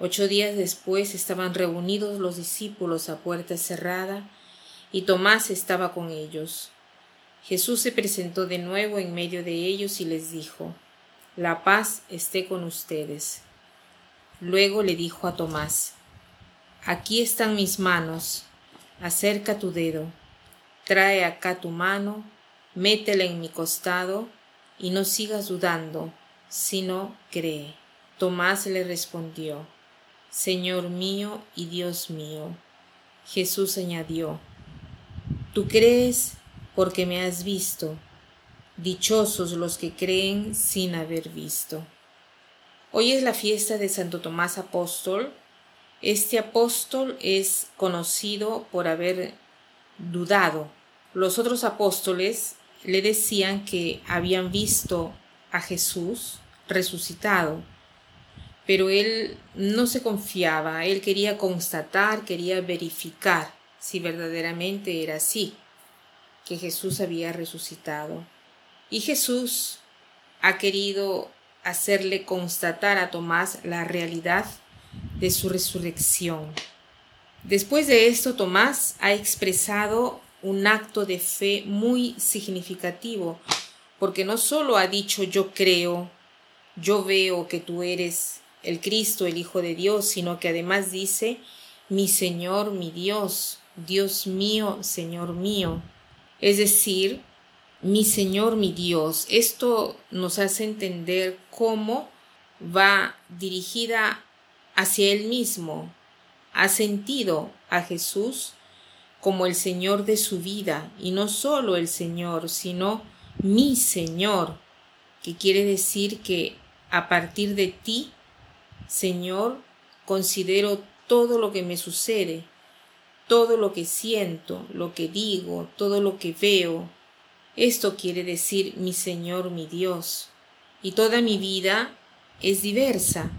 Ocho días después estaban reunidos los discípulos a puerta cerrada, y Tomás estaba con ellos. Jesús se presentó de nuevo en medio de ellos y les dijo, La paz esté con ustedes. Luego le dijo a Tomás, Aquí están mis manos, acerca tu dedo, trae acá tu mano, métela en mi costado, y no sigas dudando, sino cree. Tomás le respondió, Señor mío y Dios mío. Jesús añadió, Tú crees porque me has visto. Dichosos los que creen sin haber visto. Hoy es la fiesta de Santo Tomás Apóstol. Este apóstol es conocido por haber dudado. Los otros apóstoles le decían que habían visto a Jesús resucitado, pero él no se confiaba, él quería constatar, quería verificar si verdaderamente era así, que Jesús había resucitado. Y Jesús ha querido hacerle constatar a Tomás la realidad de su resurrección. Después de esto, Tomás ha expresado un acto de fe muy significativo, porque no solo ha dicho yo creo, yo veo que tú eres el Cristo, el Hijo de Dios, sino que además dice mi Señor, mi Dios, Dios mío, Señor mío. Es decir, mi Señor, mi Dios. Esto nos hace entender cómo va dirigida hacia Él mismo. Ha sentido a Jesús como el Señor de su vida, y no solo el Señor, sino mi Señor, que quiere decir que a partir de ti, Señor, considero todo lo que me sucede, todo lo que siento, lo que digo, todo lo que veo. Esto quiere decir mi Señor, mi Dios. Y toda mi vida es diversa.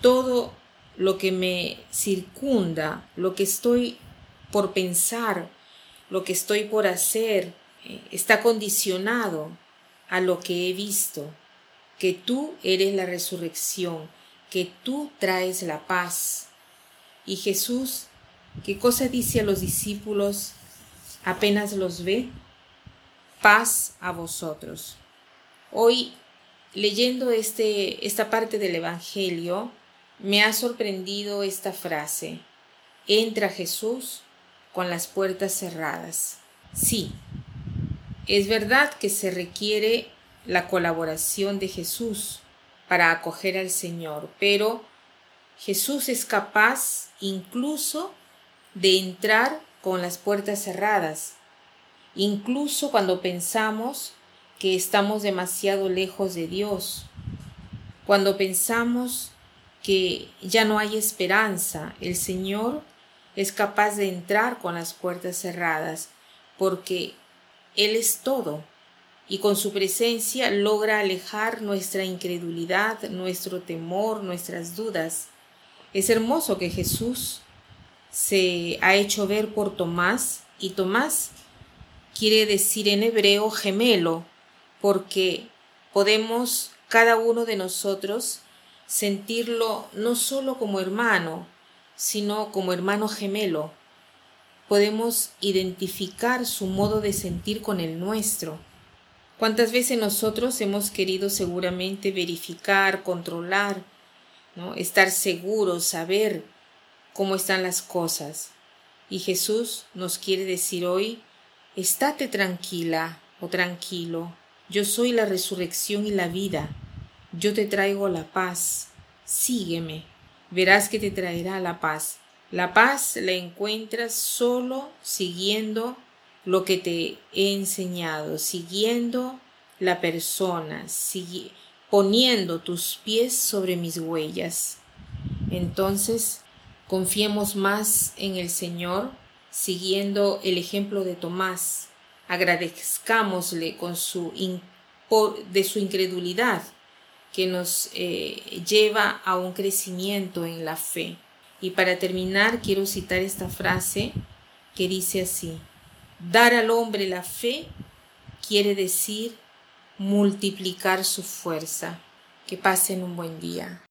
Todo lo que me circunda, lo que estoy por pensar, lo que estoy por hacer, eh, está condicionado a lo que he visto, que tú eres la resurrección, que tú traes la paz. Y Jesús, ¿qué cosa dice a los discípulos apenas los ve? Paz a vosotros. Hoy, leyendo este, esta parte del Evangelio, me ha sorprendido esta frase. Entra Jesús con las puertas cerradas. Sí, es verdad que se requiere la colaboración de Jesús para acoger al Señor, pero Jesús es capaz incluso de entrar con las puertas cerradas, incluso cuando pensamos que estamos demasiado lejos de Dios, cuando pensamos que ya no hay esperanza, el Señor es capaz de entrar con las puertas cerradas, porque Él es todo, y con su presencia logra alejar nuestra incredulidad, nuestro temor, nuestras dudas. Es hermoso que Jesús se ha hecho ver por Tomás, y Tomás quiere decir en hebreo gemelo, porque podemos cada uno de nosotros sentirlo no solo como hermano, sino como hermano gemelo. Podemos identificar su modo de sentir con el nuestro. ¿Cuántas veces nosotros hemos querido seguramente verificar, controlar, ¿no? estar seguros, saber cómo están las cosas? Y Jesús nos quiere decir hoy, estate tranquila o tranquilo, yo soy la resurrección y la vida, yo te traigo la paz, sígueme verás que te traerá la paz. La paz la encuentras solo siguiendo lo que te he enseñado, siguiendo la persona, poniendo tus pies sobre mis huellas. Entonces, confiemos más en el Señor, siguiendo el ejemplo de Tomás. Agradezcámosle con su de su incredulidad que nos eh, lleva a un crecimiento en la fe. Y para terminar, quiero citar esta frase que dice así, dar al hombre la fe quiere decir multiplicar su fuerza. Que pasen un buen día.